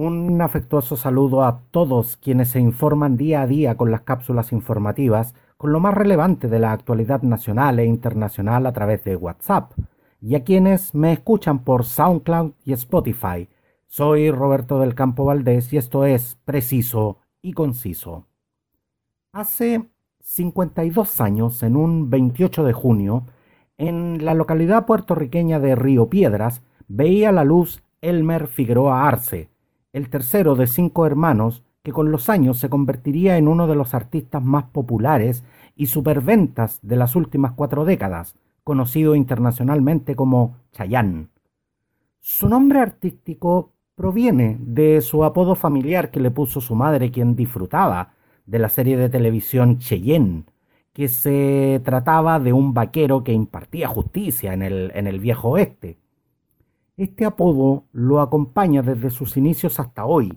Un afectuoso saludo a todos quienes se informan día a día con las cápsulas informativas con lo más relevante de la actualidad nacional e internacional a través de WhatsApp, y a quienes me escuchan por SoundCloud y Spotify. Soy Roberto del Campo Valdés y esto es Preciso y Conciso. Hace 52 años, en un 28 de junio, en la localidad puertorriqueña de Río Piedras, veía la luz Elmer Figueroa Arce, el tercero de cinco hermanos que con los años se convertiría en uno de los artistas más populares y superventas de las últimas cuatro décadas, conocido internacionalmente como Chayanne. Su nombre artístico proviene de su apodo familiar que le puso su madre, quien disfrutaba de la serie de televisión Cheyenne, que se trataba de un vaquero que impartía justicia en el, en el viejo oeste. Este apodo lo acompaña desde sus inicios hasta hoy.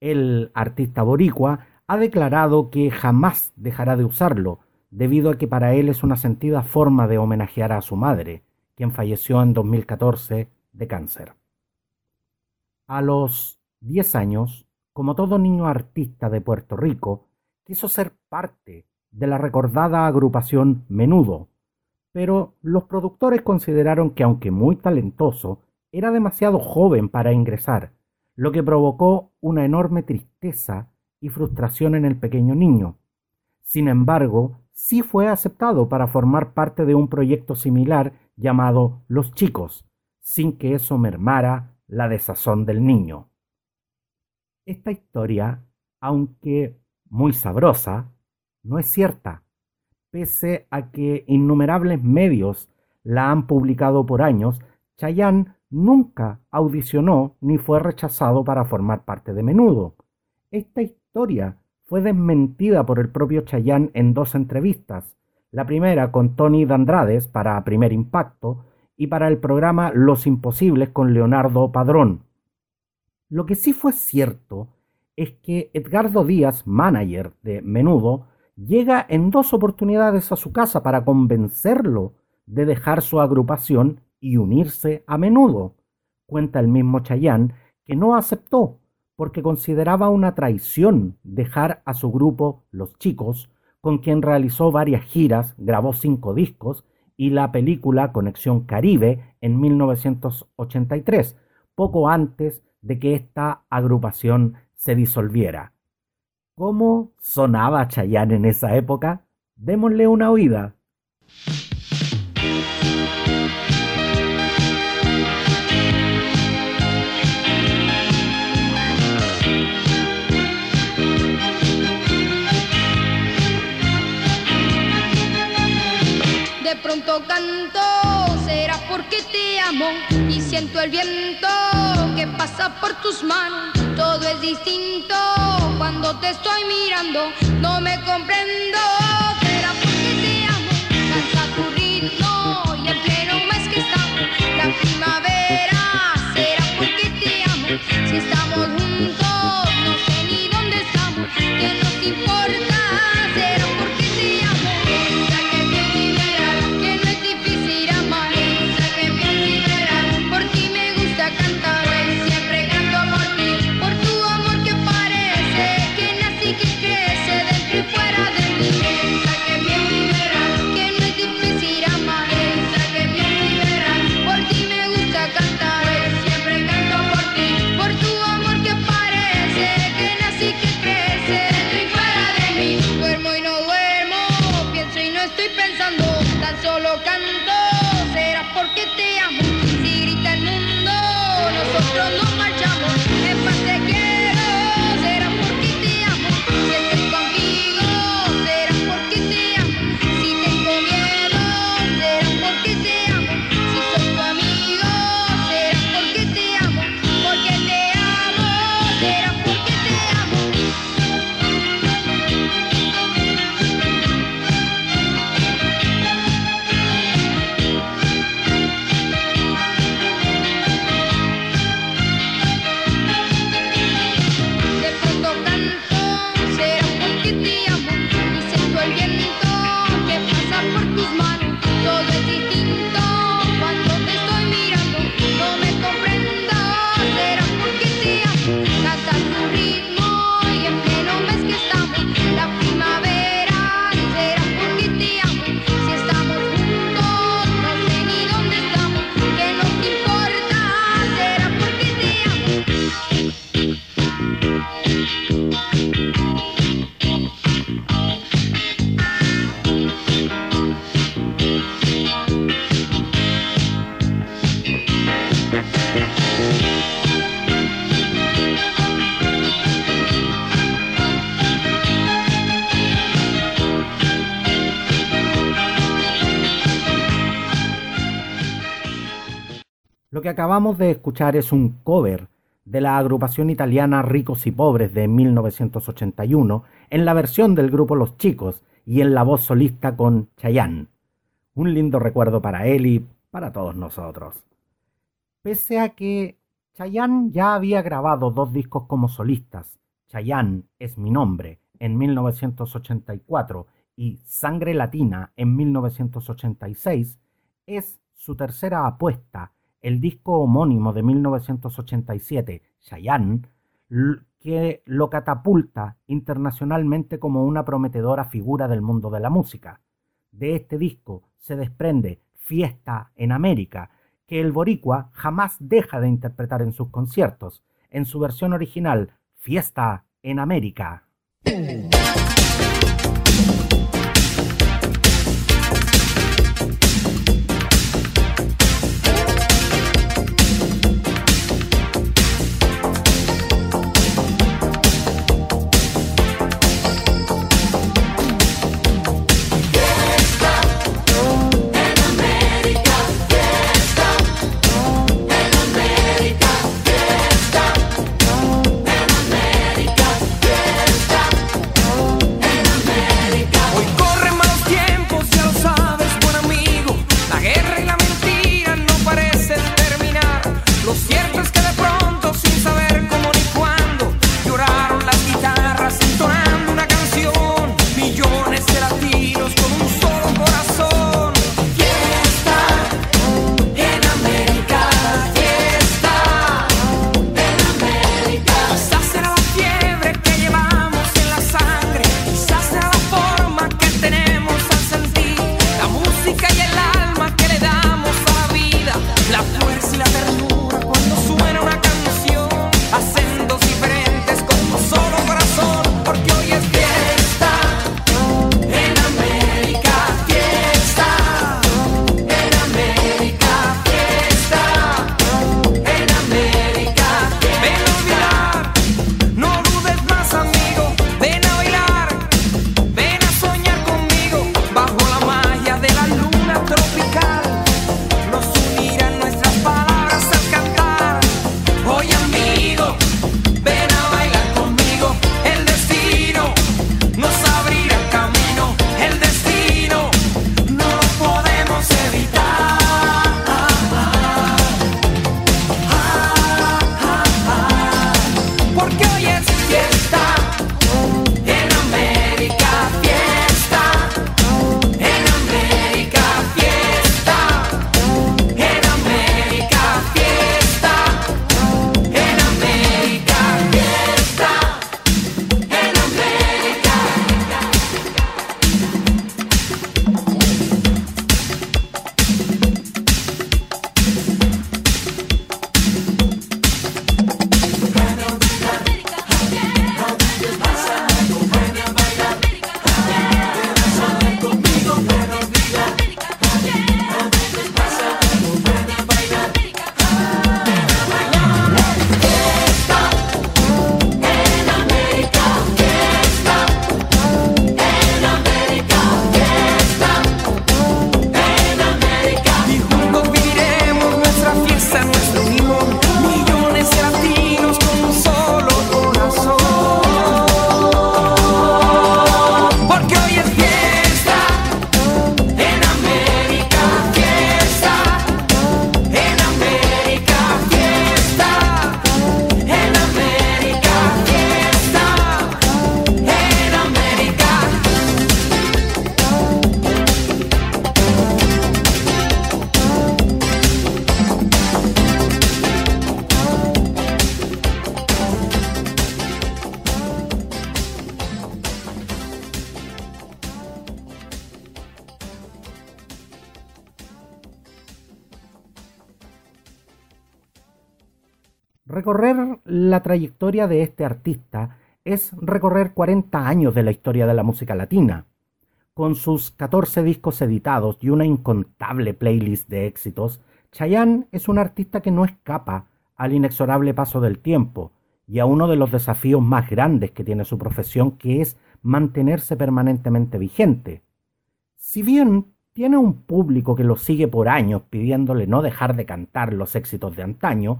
El artista boricua ha declarado que jamás dejará de usarlo, debido a que para él es una sentida forma de homenajear a su madre, quien falleció en 2014 de cáncer. A los 10 años, como todo niño artista de Puerto Rico, quiso ser parte de la recordada agrupación Menudo, pero los productores consideraron que aunque muy talentoso, era demasiado joven para ingresar, lo que provocó una enorme tristeza y frustración en el pequeño niño. Sin embargo, sí fue aceptado para formar parte de un proyecto similar llamado Los Chicos, sin que eso mermara la desazón del niño. Esta historia, aunque muy sabrosa, no es cierta, pese a que innumerables medios la han publicado por años, Chayanne nunca audicionó ni fue rechazado para formar parte de Menudo. Esta historia fue desmentida por el propio Chayanne en dos entrevistas, la primera con Tony Dandrades para Primer Impacto y para el programa Los Imposibles con Leonardo Padrón. Lo que sí fue cierto es que Edgardo Díaz, manager de Menudo, llega en dos oportunidades a su casa para convencerlo de dejar su agrupación y unirse a menudo. Cuenta el mismo Chayán que no aceptó porque consideraba una traición dejar a su grupo Los Chicos, con quien realizó varias giras, grabó cinco discos y la película Conexión Caribe en 1983, poco antes de que esta agrupación se disolviera. ¿Cómo sonaba Chayán en esa época? Démosle una oída. Y siento el viento que pasa por tus manos. Todo es distinto cuando te estoy mirando, no me comprendo. Será porque te amo, canta tu ritmo y el pleno mes que estamos, la primavera. Será porque te amo, si estamos acabamos de escuchar es un cover de la agrupación italiana Ricos y Pobres de 1981 en la versión del grupo Los Chicos y en la voz solista con Chayanne. Un lindo recuerdo para él y para todos nosotros. Pese a que Chayanne ya había grabado dos discos como solistas, Chayanne es mi nombre en 1984 y Sangre Latina en 1986, es su tercera apuesta, el disco homónimo de 1987, Chayanne, que lo catapulta internacionalmente como una prometedora figura del mundo de la música. De este disco se desprende Fiesta en América, que el boricua jamás deja de interpretar en sus conciertos, en su versión original, Fiesta en América. Recorrer la trayectoria de este artista es recorrer 40 años de la historia de la música latina. Con sus 14 discos editados y una incontable playlist de éxitos, Chayanne es un artista que no escapa al inexorable paso del tiempo y a uno de los desafíos más grandes que tiene su profesión, que es mantenerse permanentemente vigente. Si bien tiene un público que lo sigue por años pidiéndole no dejar de cantar los éxitos de antaño,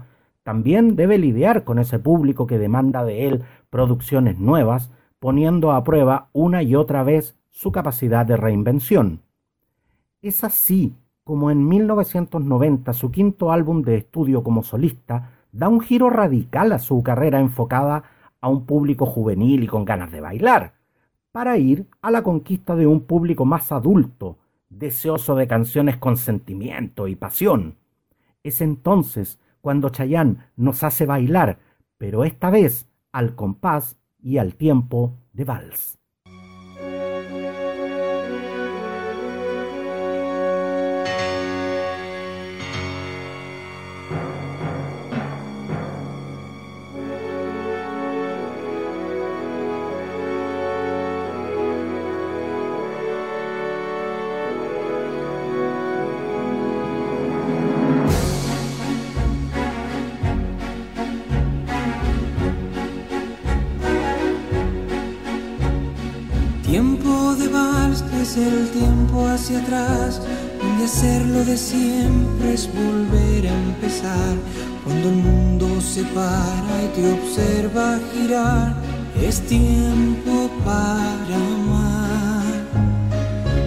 también debe lidiar con ese público que demanda de él producciones nuevas, poniendo a prueba una y otra vez su capacidad de reinvención. Es así como en 1990 su quinto álbum de estudio como solista da un giro radical a su carrera enfocada a un público juvenil y con ganas de bailar, para ir a la conquista de un público más adulto, deseoso de canciones con sentimiento y pasión. Es entonces cuando Chayanne nos hace bailar, pero esta vez al compás y al tiempo de vals. El tiempo hacia atrás, donde hacerlo de siempre es volver a empezar. Cuando el mundo se para y te observa girar, es tiempo para amar.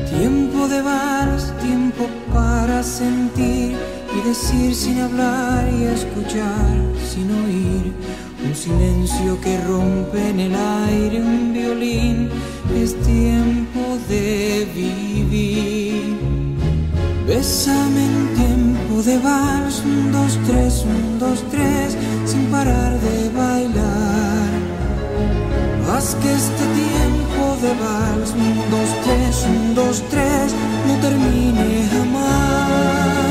Tiempo de vals, tiempo para sentir y decir sin hablar y escuchar sin oír. Un silencio que rompe en el aire un violín es tiempo de vivir. Bésame en tiempo de vals, un, dos, tres, un, dos, tres, sin parar de bailar. Haz que este tiempo de vals, un, dos, tres, un, dos, tres, no termine jamás.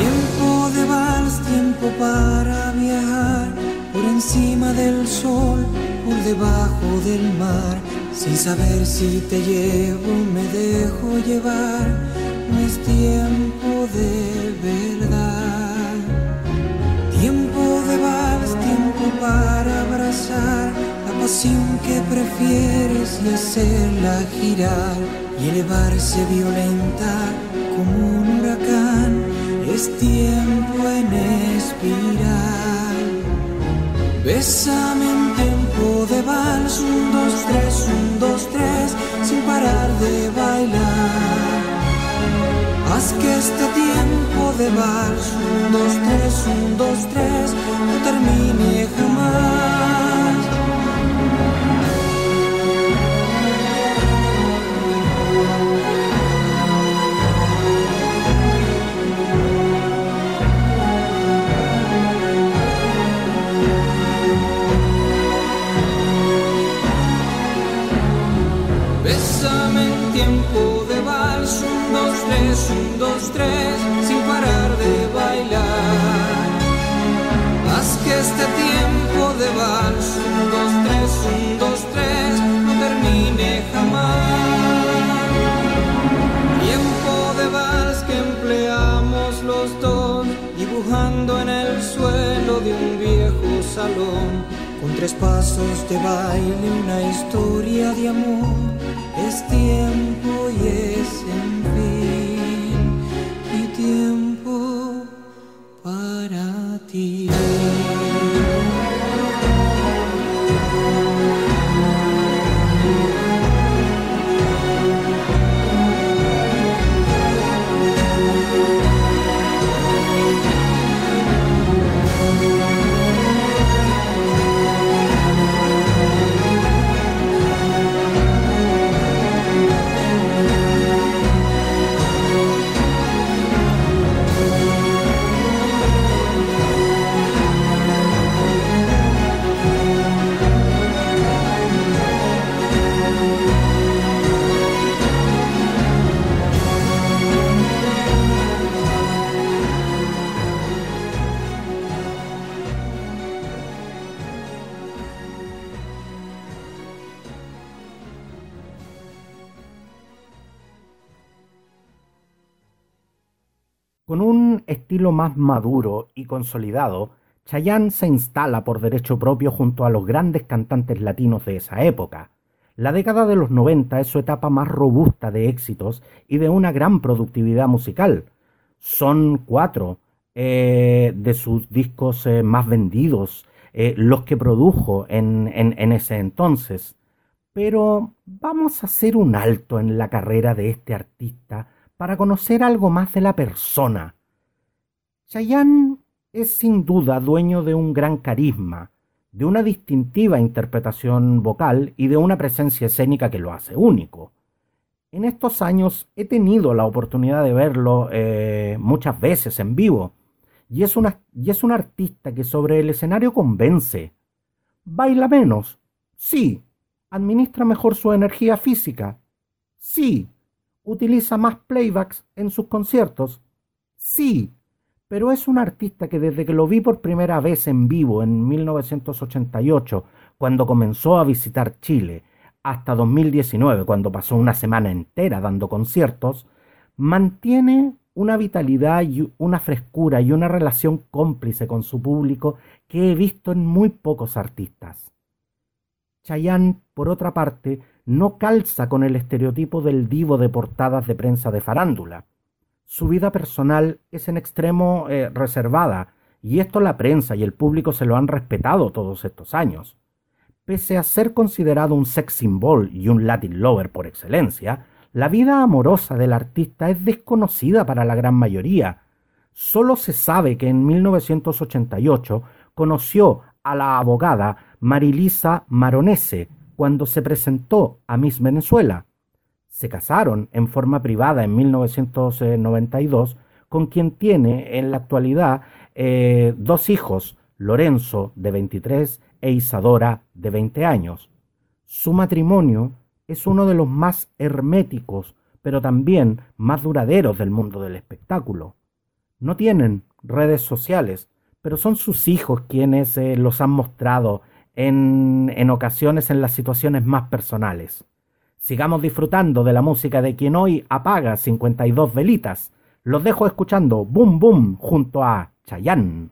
Tiempo de vals, tiempo para viajar por encima del sol, por debajo del mar sin saber si te llevo, me dejo llevar, no es tiempo de verdad. Tiempo de vals, tiempo para abrazar la pasión que prefieres y hacerla girar y elevarse violenta como un huracán. Es tiempo en espiral. Bésame vals, un, dos, tres, un, dos, tres, sin parar de bailar. Haz que este tiempo de vals, un, dos, tres, un, dos, tres, no termine jamás. Un, dos, tres, sin parar de bailar. Haz que este tiempo de vals, un, dos, tres, un, dos, tres, no termine jamás. Tiempo de vals que empleamos los dos, dibujando en el suelo de un viejo salón. Con tres pasos de baile, una historia de amor, es tiempo y es en tiempo más maduro y consolidado, Chayanne se instala por derecho propio junto a los grandes cantantes latinos de esa época. La década de los 90 es su etapa más robusta de éxitos y de una gran productividad musical. Son cuatro eh, de sus discos eh, más vendidos, eh, los que produjo en ese entonces. Pero vamos a hacer un alto en la carrera de este artista para conocer algo más de la persona. Chayanne es sin duda dueño de un gran carisma, de una distintiva interpretación vocal y de una presencia escénica que lo hace único. En estos años he tenido la oportunidad de verlo eh, muchas veces en vivo, y es, una, y es un artista que sobre el escenario convence. ¿Baila menos? Sí. ¿Administra mejor su energía física? Sí. ¿Utiliza más playbacks en sus conciertos? Sí pero es un artista que desde que lo vi por primera vez en vivo en 1988, cuando comenzó a visitar Chile, hasta 2019, cuando pasó una semana entera dando conciertos, mantiene una vitalidad y una frescura y una relación cómplice con su público que he visto en muy pocos artistas. Chayanne, por otra parte, no calza con el estereotipo del divo de portadas de prensa de farándula su vida personal es en extremo eh, reservada, y esto la prensa y el público se lo han respetado todos estos años. Pese a ser considerado un sex symbol y un Latin lover por excelencia, la vida amorosa del artista es desconocida para la gran mayoría. Solo se sabe que en 1988 conoció a la abogada Marilisa Maronese cuando se presentó a Miss Venezuela se casaron en forma privada en 1992, con quien tiene en la actualidad eh, dos hijos, Lorenzo de 23 e Isadora de 20 años. Su matrimonio es uno de los más herméticos, pero también más duraderos del mundo del espectáculo. No tienen redes sociales, pero son sus hijos quienes eh, los han mostrado en, en ocasiones en las situaciones más personales. Sigamos disfrutando de la música de quien hoy apaga 52 velitas. Los dejo escuchando Boom Boom junto a Chayanne.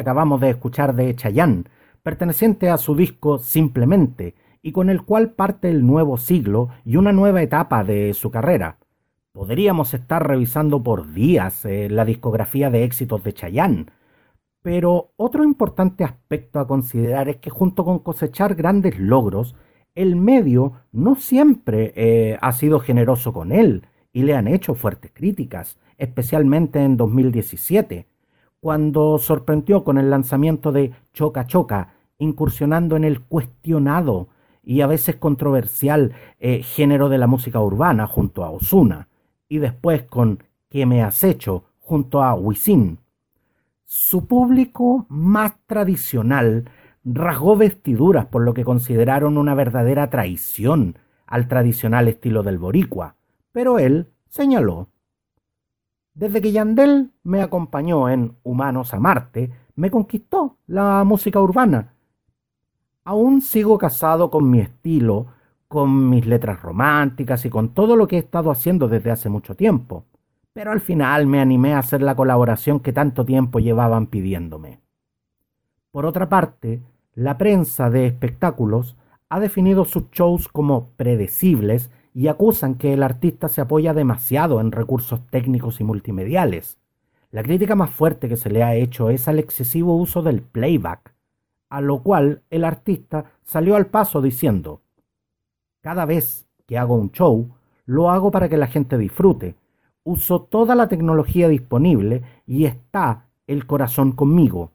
Acabamos de escuchar de Chayanne, perteneciente a su disco Simplemente, y con el cual parte el nuevo siglo y una nueva etapa de su carrera. Podríamos estar revisando por días eh, la discografía de éxitos de Chayanne, pero otro importante aspecto a considerar es que junto con cosechar grandes logros, el medio no siempre eh, ha sido generoso con él y le han hecho fuertes críticas, especialmente en 2017, cuando sorprendió con el lanzamiento de Choca Choca, incursionando en el cuestionado y a veces controversial eh, género de la música urbana junto a Osuna, y después con ¿Qué me has hecho? junto a Wisin. Su público más tradicional rasgó vestiduras por lo que consideraron una verdadera traición al tradicional estilo del boricua, pero él señaló desde que Yandel me acompañó en Humanos a Marte, me conquistó la música urbana Aún sigo casado con mi estilo, con mis letras románticas y con todo lo que he estado haciendo desde hace mucho tiempo. Pero al final me animé a hacer la colaboración que tanto tiempo llevaban pidiéndome. Por otra parte, la prensa de espectáculos ha definido sus shows como predecibles y acusan que el artista se apoya demasiado en recursos técnicos y multimediales. La crítica más fuerte que se le ha hecho es al excesivo uso del playback, a lo cual el artista salió al paso diciendo, cada vez que hago un show, lo hago para que la gente disfrute. Uso toda la tecnología disponible y está el corazón conmigo.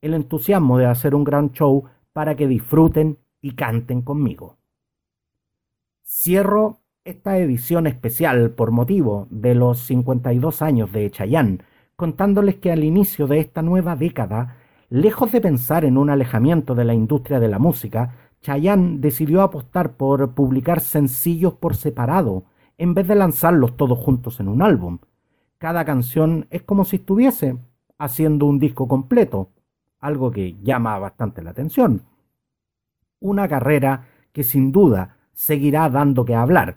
El entusiasmo de hacer un gran show para que disfruten y canten conmigo. Cierro esta edición especial por motivo de los 52 años de Chayanne, contándoles que al inicio de esta nueva década Lejos de pensar en un alejamiento de la industria de la música, Chayanne decidió apostar por publicar sencillos por separado, en vez de lanzarlos todos juntos en un álbum. Cada canción es como si estuviese haciendo un disco completo, algo que llama bastante la atención. Una carrera que sin duda seguirá dando que hablar.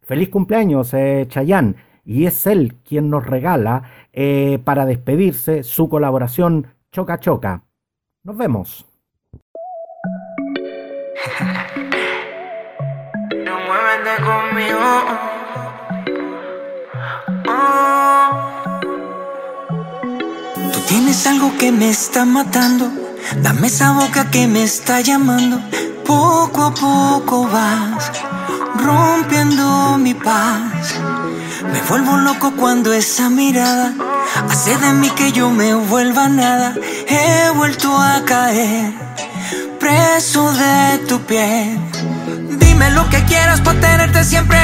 Feliz cumpleaños, eh, Chayanne, y es él quien nos regala, eh, para despedirse, su colaboración Choca Choca. Nos vemos. conmigo. Oh. Tú tienes algo que me está matando. Dame esa boca que me está llamando. Poco a poco vas rompiendo mi paz. Me vuelvo loco cuando esa mirada Hace de mí que yo me vuelva nada. He vuelto a caer, preso de tu piel. Dime lo que quieras para tenerte siempre.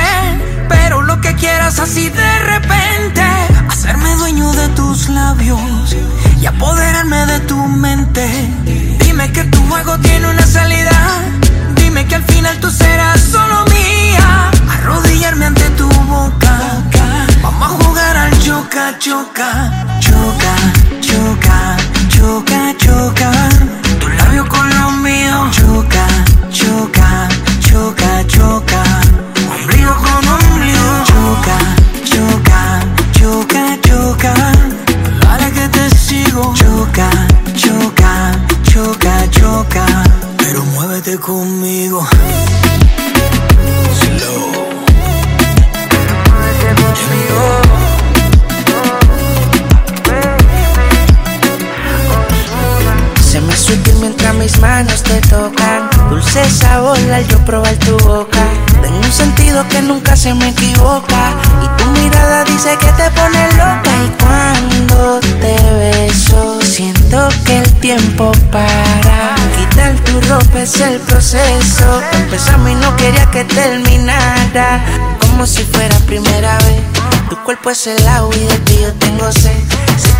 Pero lo que quieras así de repente. Hacerme dueño de tus labios y apoderarme de tu mente. Dime que tu juego tiene una salida. Dime que al final tú serás solo mía. Arrodillarme ante tu boca Vamos a jugar al choca, choca, choca, choca, choca, choca. Tu labio con los míos. Choca, choca, choca, que terminara. Como si fuera primera vez. Tu cuerpo es el agua y de ti yo tengo sed. Se